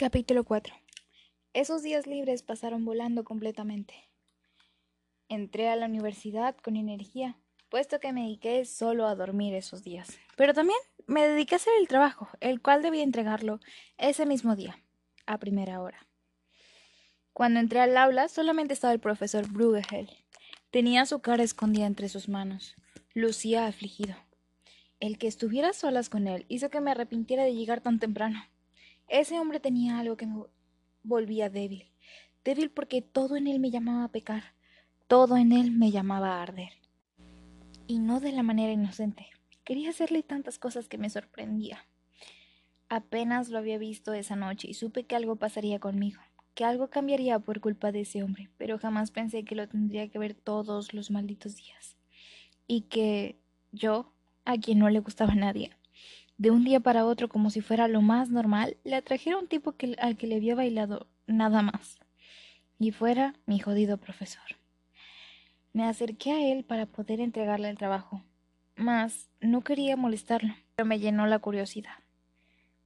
Capítulo 4 Esos días libres pasaron volando completamente. Entré a la universidad con energía, puesto que me dediqué solo a dormir esos días. Pero también me dediqué a hacer el trabajo, el cual debía entregarlo ese mismo día, a primera hora. Cuando entré al aula solamente estaba el profesor Bruegel. Tenía su cara escondida entre sus manos. Lucía afligido. El que estuviera solas con él hizo que me arrepintiera de llegar tan temprano. Ese hombre tenía algo que me volvía débil. Débil porque todo en él me llamaba a pecar. Todo en él me llamaba a arder. Y no de la manera inocente. Quería hacerle tantas cosas que me sorprendía. Apenas lo había visto esa noche y supe que algo pasaría conmigo, que algo cambiaría por culpa de ese hombre, pero jamás pensé que lo tendría que ver todos los malditos días. Y que yo, a quien no le gustaba nadie, de un día para otro, como si fuera lo más normal, le atrajera un tipo que, al que le había bailado nada más. Y fuera mi jodido profesor. Me acerqué a él para poder entregarle el trabajo. Mas no quería molestarlo, pero me llenó la curiosidad.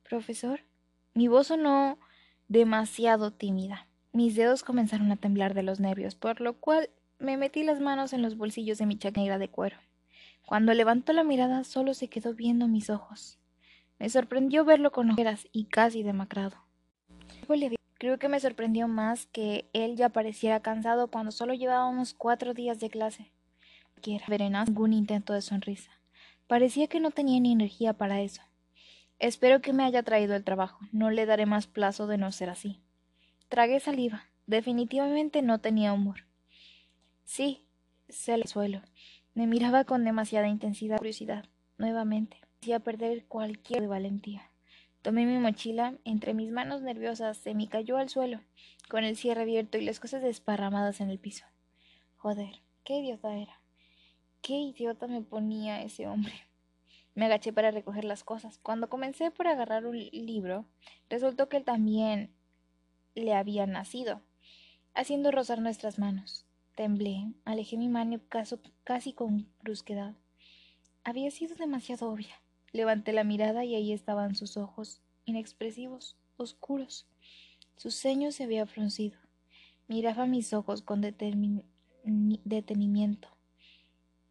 Profesor, mi voz sonó demasiado tímida. Mis dedos comenzaron a temblar de los nervios, por lo cual me metí las manos en los bolsillos de mi chaqueta de cuero. Cuando levantó la mirada solo se quedó viendo mis ojos. Me sorprendió verlo con ojeras y casi demacrado. Creo que me sorprendió más que él ya pareciera cansado cuando solo llevábamos cuatro días de clase. Quiera verenas ningún intento de sonrisa. Parecía que no tenía ni energía para eso. Espero que me haya traído el trabajo. No le daré más plazo de no ser así. Tragué saliva. Definitivamente no tenía humor. Sí, se el suelo. Me miraba con demasiada intensidad curiosidad. Nuevamente perder cualquier de valentía. Tomé mi mochila, entre mis manos nerviosas se me cayó al suelo, con el cierre abierto y las cosas desparramadas en el piso. Joder, qué idiota era. Qué idiota me ponía ese hombre. Me agaché para recoger las cosas. Cuando comencé por agarrar un libro, resultó que él también le había nacido, haciendo rozar nuestras manos. Temblé, alejé mi mano casi con brusquedad. Había sido demasiado obvia. Levanté la mirada y ahí estaban sus ojos, inexpresivos, oscuros. Su ceño se había fruncido. Miraba mis ojos con detenimiento.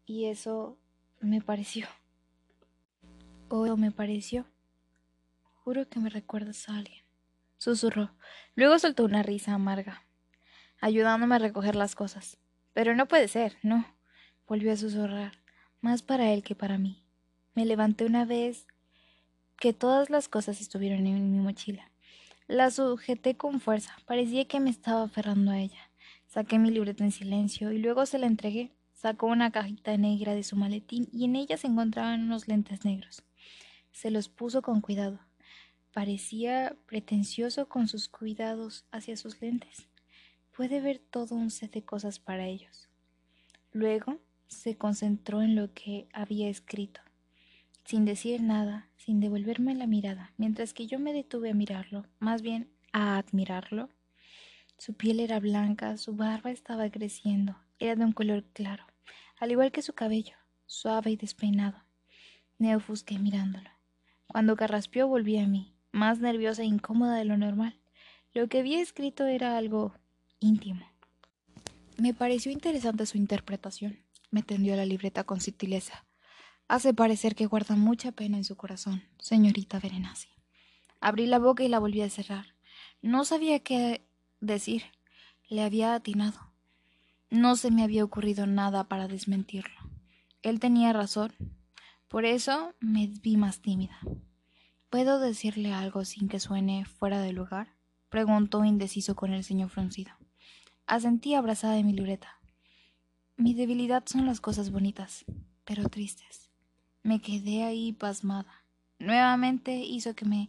Y eso me pareció. O me pareció. Juro que me recuerdas a alguien. Susurró. Luego soltó una risa amarga, ayudándome a recoger las cosas. Pero no puede ser, no. Volvió a susurrar, más para él que para mí. Me levanté una vez que todas las cosas estuvieron en mi mochila. La sujeté con fuerza, parecía que me estaba aferrando a ella. Saqué mi libreta en silencio y luego se la entregué. Sacó una cajita negra de su maletín y en ella se encontraban unos lentes negros. Se los puso con cuidado. Parecía pretencioso con sus cuidados hacia sus lentes. Puede ver todo un set de cosas para ellos. Luego se concentró en lo que había escrito sin decir nada, sin devolverme la mirada, mientras que yo me detuve a mirarlo, más bien a admirarlo. Su piel era blanca, su barba estaba creciendo, era de un color claro, al igual que su cabello, suave y despeinado. Me ofusqué mirándolo. Cuando carraspeó volví a mí, más nerviosa e incómoda de lo normal. Lo que había escrito era algo íntimo. Me pareció interesante su interpretación. Me tendió la libreta con sutileza. Hace parecer que guarda mucha pena en su corazón, señorita Berenasi. Abrí la boca y la volví a cerrar. No sabía qué decir. Le había atinado. No se me había ocurrido nada para desmentirlo. Él tenía razón. Por eso me vi más tímida. ¿Puedo decirle algo sin que suene fuera de lugar? preguntó indeciso con el ceño fruncido. Asentí abrazada de mi libreta. Mi debilidad son las cosas bonitas, pero tristes. Me quedé ahí pasmada. Nuevamente hizo que me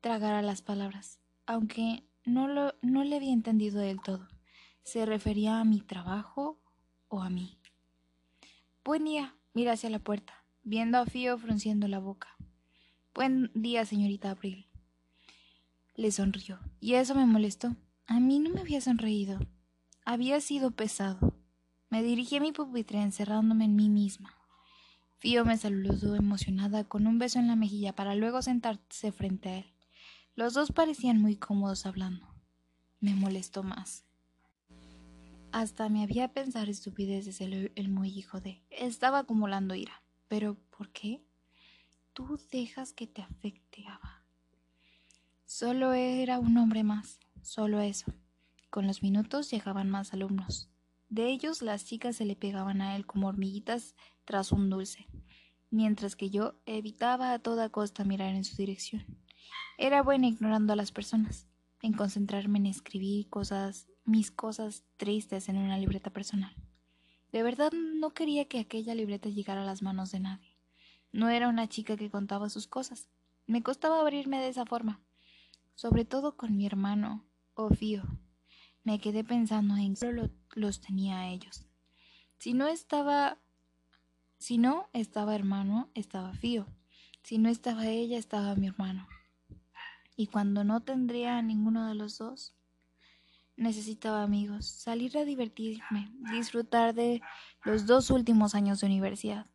tragara las palabras, aunque no, lo, no le había entendido del todo. ¿Se refería a mi trabajo o a mí? Buen día, mira hacia la puerta, viendo a Fío frunciendo la boca. Buen día, señorita Abril. Le sonrió, y eso me molestó. A mí no me había sonreído. Había sido pesado. Me dirigí a mi pupitre encerrándome en mí misma. Fío me saludó emocionada con un beso en la mejilla para luego sentarse frente a él. Los dos parecían muy cómodos hablando. Me molestó más. Hasta me había pensado estupideces el, el muy hijo de. Estaba acumulando ira. Pero, ¿por qué? Tú dejas que te afecte, Ava. Solo era un hombre más, solo eso. Con los minutos llegaban más alumnos. De ellos las chicas se le pegaban a él como hormiguitas tras un dulce, mientras que yo evitaba a toda costa mirar en su dirección. Era buena ignorando a las personas, en concentrarme en escribir cosas, mis cosas tristes en una libreta personal. De verdad no quería que aquella libreta llegara a las manos de nadie. No era una chica que contaba sus cosas. Me costaba abrirme de esa forma, sobre todo con mi hermano, o Fío. Me quedé pensando en solo los tenía a ellos. Si no estaba si no estaba hermano, estaba Fío. Si no estaba ella, estaba mi hermano. Y cuando no tendría a ninguno de los dos, necesitaba amigos, salir a divertirme, disfrutar de los dos últimos años de universidad.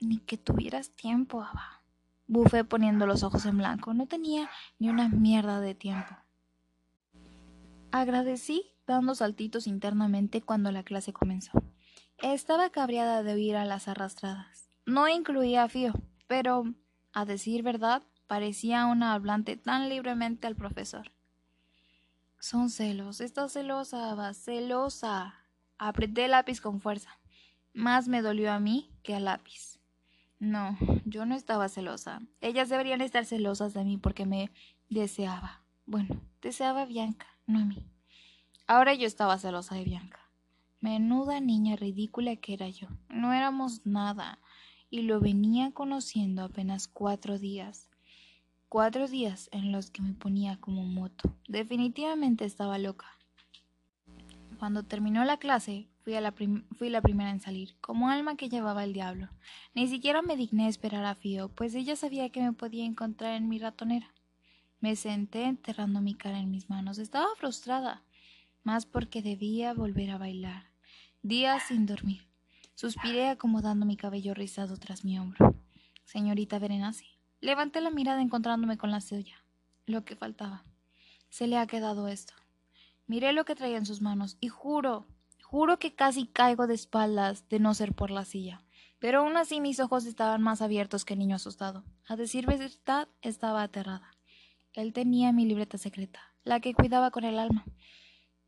Ni que tuvieras tiempo, Ava. Bufé poniendo los ojos en blanco. No tenía ni una mierda de tiempo. Agradecí dando saltitos internamente cuando la clase comenzó. Estaba cabreada de oír a las arrastradas. No incluía a Fío, pero, a decir verdad, parecía una hablante tan libremente al profesor. Son celos. Estás celosa, Ava, celosa. Apreté el lápiz con fuerza. Más me dolió a mí que al lápiz. No, yo no estaba celosa. Ellas deberían estar celosas de mí porque me deseaba. Bueno, deseaba a Bianca no a mí. Ahora yo estaba celosa de Bianca. Menuda niña ridícula que era yo. No éramos nada, y lo venía conociendo apenas cuatro días. Cuatro días en los que me ponía como moto. Definitivamente estaba loca. Cuando terminó la clase, fui, la fui la primera en salir, como alma que llevaba el diablo. Ni siquiera me digné esperar a Fío, pues ella sabía que me podía encontrar en mi ratonera. Me senté enterrando mi cara en mis manos. Estaba frustrada, más porque debía volver a bailar. Días sin dormir. Suspiré acomodando mi cabello rizado tras mi hombro. Señorita Berenasi. Levanté la mirada encontrándome con la suya. Lo que faltaba. Se le ha quedado esto. Miré lo que traía en sus manos y juro, juro que casi caigo de espaldas de no ser por la silla. Pero aún así mis ojos estaban más abiertos que el niño asustado. A decir verdad, estaba aterrada. Él tenía mi libreta secreta, la que cuidaba con el alma.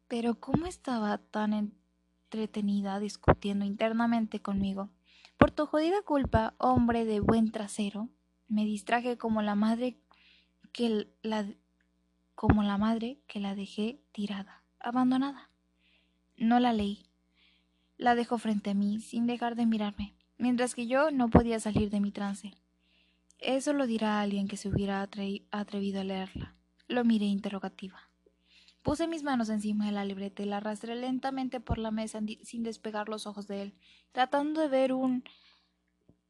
Pero ¿cómo estaba tan entretenida discutiendo internamente conmigo? Por tu jodida culpa, hombre de buen trasero, me distraje como la madre que la como la madre que la dejé tirada, abandonada. No la leí. La dejó frente a mí, sin dejar de mirarme, mientras que yo no podía salir de mi trance. Eso lo dirá alguien que se hubiera atrevido a leerla. Lo miré interrogativa. Puse mis manos encima de la libreta y la arrastré lentamente por la mesa sin despegar los ojos de él, tratando de ver un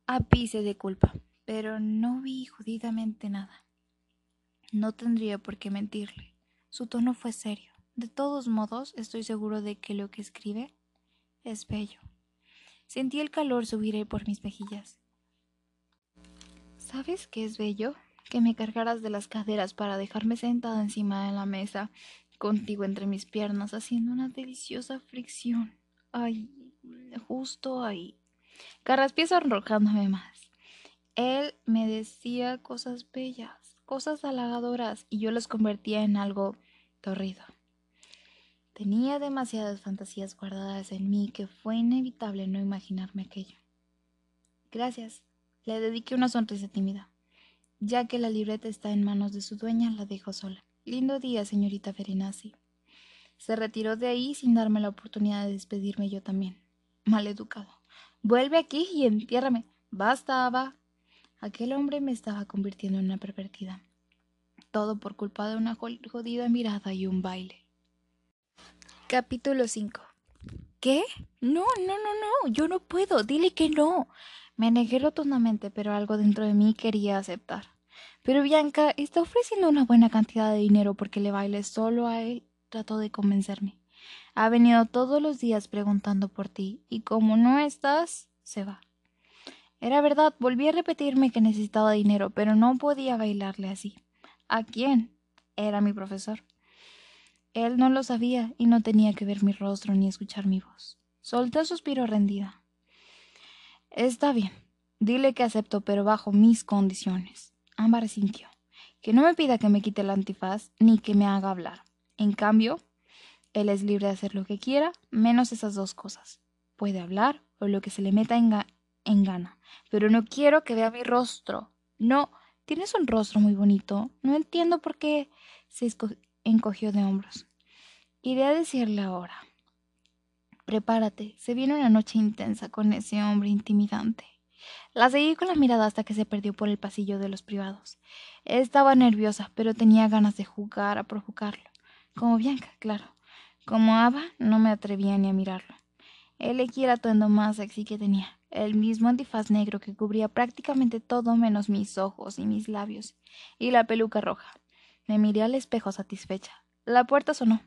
ápice de culpa, pero no vi judidamente nada. No tendría por qué mentirle. Su tono fue serio. De todos modos, estoy seguro de que lo que escribe es bello. Sentí el calor subir por mis mejillas. ¿Sabes qué es bello? Que me cargaras de las caderas para dejarme sentada encima de la mesa, contigo entre mis piernas, haciendo una deliciosa fricción. Ay, justo ahí. Carraspié sonrojándome más. Él me decía cosas bellas, cosas halagadoras, y yo las convertía en algo torrido. Tenía demasiadas fantasías guardadas en mí que fue inevitable no imaginarme aquello. Gracias, le dediqué una sonrisa tímida. Ya que la libreta está en manos de su dueña, la dejo sola. Lindo día, señorita Ferenasi. Se retiró de ahí sin darme la oportunidad de despedirme yo también. Mal educado. Vuelve aquí y entiérrame. Basta, Ava. Aquel hombre me estaba convirtiendo en una pervertida. Todo por culpa de una jodida mirada y un baile. Capítulo 5 ¿Qué? No, no, no, no. Yo no puedo. Dile que no. Me negué rotundamente, pero algo dentro de mí quería aceptar. Pero Bianca está ofreciendo una buena cantidad de dinero porque le baile solo a él. Trató de convencerme. Ha venido todos los días preguntando por ti, y como no estás, se va. Era verdad, volví a repetirme que necesitaba dinero, pero no podía bailarle así. ¿A quién? Era mi profesor. Él no lo sabía y no tenía que ver mi rostro ni escuchar mi voz. Solté un suspiro rendida. Está bien. Dile que acepto, pero bajo mis condiciones. Ámbar sintió. Que no me pida que me quite el antifaz ni que me haga hablar. En cambio, él es libre de hacer lo que quiera, menos esas dos cosas. Puede hablar o lo que se le meta en, en gana. Pero no quiero que vea mi rostro. No, tienes un rostro muy bonito. No entiendo por qué se encogió de hombros. Iré a decirle ahora. Prepárate, se viene una noche intensa con ese hombre intimidante. La seguí con la mirada hasta que se perdió por el pasillo de los privados. Estaba nerviosa, pero tenía ganas de jugar a provocarlo. Como Bianca, claro. Como Ava, no me atrevía ni a mirarlo. Elegí el atuendo más sexy que tenía, el mismo antifaz negro que cubría prácticamente todo menos mis ojos y mis labios, y la peluca roja. Me miré al espejo satisfecha. La puerta sonó.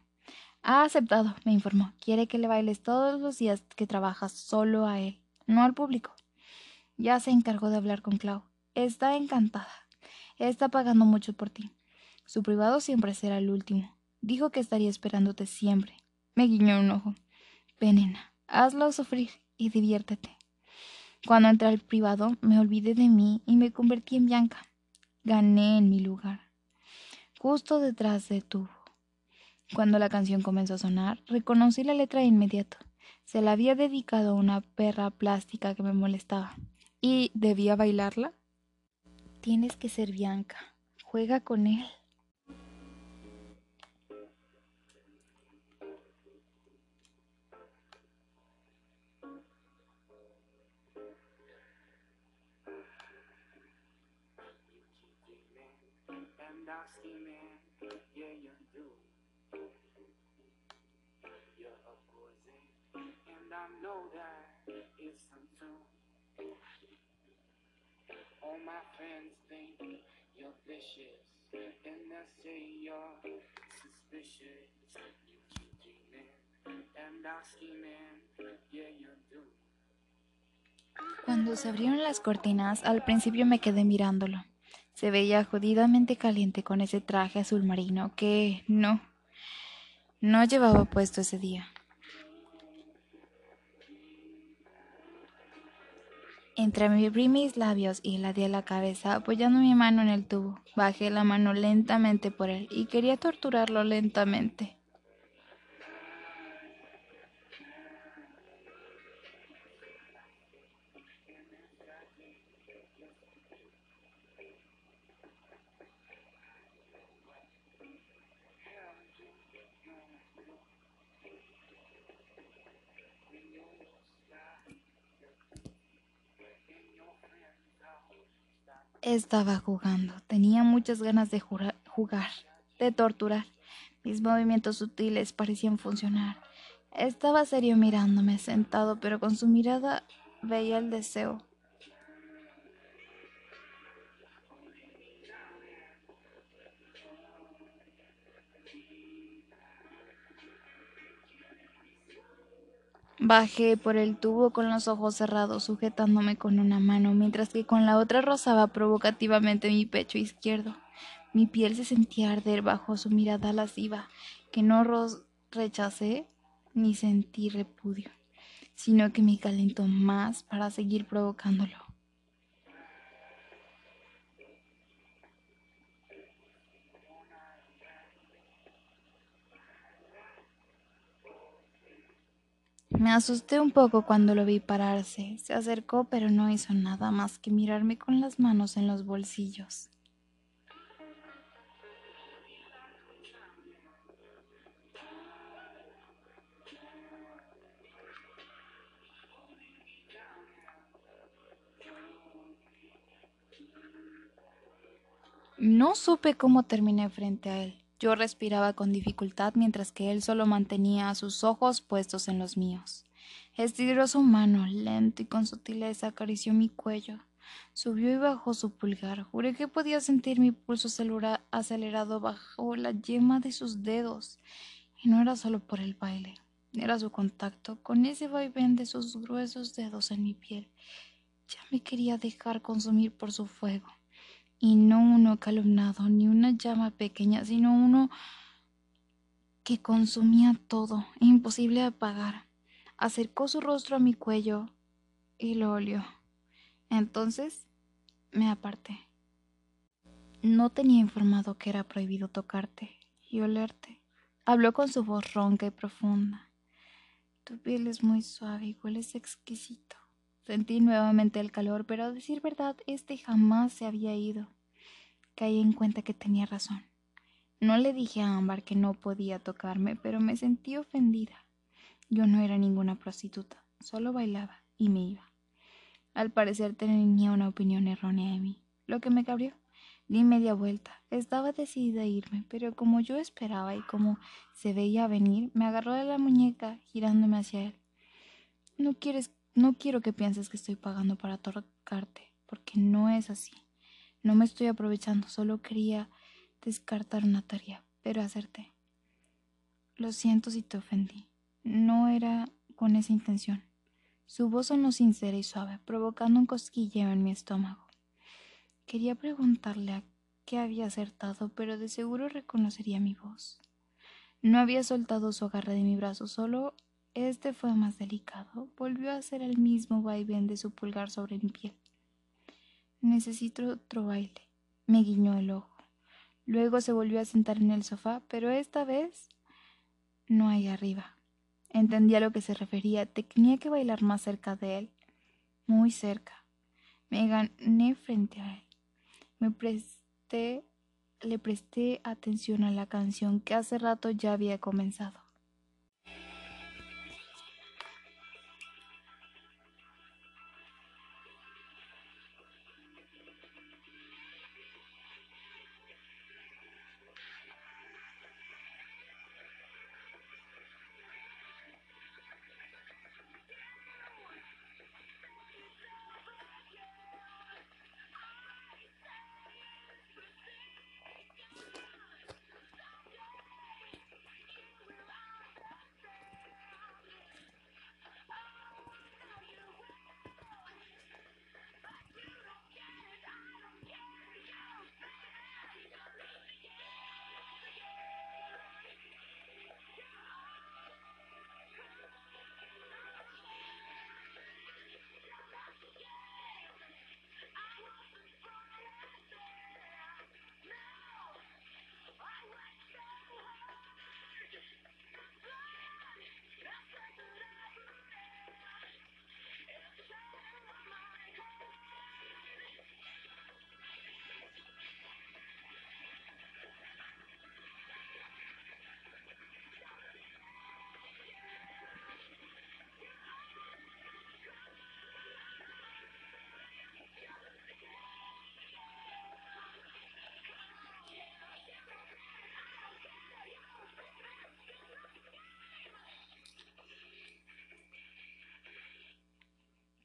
Ha aceptado, me informó. Quiere que le bailes todos los días que trabajas solo a él, no al público. Ya se encargó de hablar con Clau. Está encantada. Está pagando mucho por ti. Su privado siempre será el último. Dijo que estaría esperándote siempre. Me guiñó un ojo. Venena, hazlo sufrir y diviértete. Cuando entré al privado, me olvidé de mí y me convertí en Bianca. Gané en mi lugar. Justo detrás de tu cuando la canción comenzó a sonar, reconocí la letra de inmediato. Se la había dedicado a una perra plástica que me molestaba. ¿Y debía bailarla? Tienes que ser Bianca. Juega con él. Know that it's untrue. All my friends think you're vicious, and they say you're suspicious. You keep dreaming and scheming, yeah you do. Cuando se abrieron las cortinas, al principio me quedé mirándolo. Se veía jodidamente caliente con ese traje azul marino que no, no llevaba puesto ese día. Entreabrí mis labios y ladeé la cabeza apoyando mi mano en el tubo. Bajé la mano lentamente por él y quería torturarlo lentamente. Estaba jugando. Tenía muchas ganas de jugar, de torturar. Mis movimientos sutiles parecían funcionar. Estaba serio mirándome, sentado, pero con su mirada veía el deseo. Bajé por el tubo con los ojos cerrados, sujetándome con una mano, mientras que con la otra rozaba provocativamente mi pecho izquierdo. Mi piel se sentía arder bajo su mirada lasciva, que no rechacé ni sentí repudio, sino que me calentó más para seguir provocándolo. Me asusté un poco cuando lo vi pararse. Se acercó pero no hizo nada más que mirarme con las manos en los bolsillos. No supe cómo terminé frente a él. Yo respiraba con dificultad mientras que él solo mantenía sus ojos puestos en los míos. Estiró su mano, lento y con sutileza acarició mi cuello. Subió y bajó su pulgar. Juré que podía sentir mi pulso acelerado bajo la yema de sus dedos. Y no era solo por el baile, era su contacto con ese vaivén de sus gruesos dedos en mi piel. Ya me quería dejar consumir por su fuego Y no uno calumnado, ni una llama pequeña, sino uno que consumía todo, imposible de apagar. Acercó su rostro a mi cuello y lo olió. Entonces me aparté. No tenía informado que era prohibido tocarte y olerte. Habló con su voz ronca y profunda. Tu piel es muy suave y hueles exquisito. Sentí nuevamente el calor, pero a decir verdad, este jamás se había ido. Caí en cuenta que tenía razón. No le dije a Ámbar que no podía tocarme, pero me sentí ofendida. Yo no era ninguna prostituta, solo bailaba y me iba. Al parecer tenía una opinión errónea de mí, lo que me cabrió. Di media vuelta. Estaba decidida a irme, pero como yo esperaba y como se veía venir, me agarró de la muñeca, girándome hacia él. No quieres, no quiero que pienses que estoy pagando para tocarte, porque no es así. No me estoy aprovechando, solo quería descartar una tarea, pero hacerte. Lo siento si te ofendí. No era con esa intención. Su voz sonó sincera y suave, provocando un cosquilleo en mi estómago. Quería preguntarle a qué había acertado, pero de seguro reconocería mi voz. No había soltado su agarre de mi brazo, solo este fue más delicado. Volvió a hacer el mismo vaivén de su pulgar sobre mi piel. Necesito otro baile. Me guiñó el ojo. Luego se volvió a sentar en el sofá, pero esta vez no ahí arriba. Entendía a lo que se refería. Tenía que bailar más cerca de él. Muy cerca. Me gané frente a él. Me presté, le presté atención a la canción que hace rato ya había comenzado.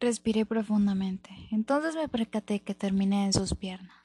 Respiré profundamente. Entonces me percaté que terminé en sus piernas.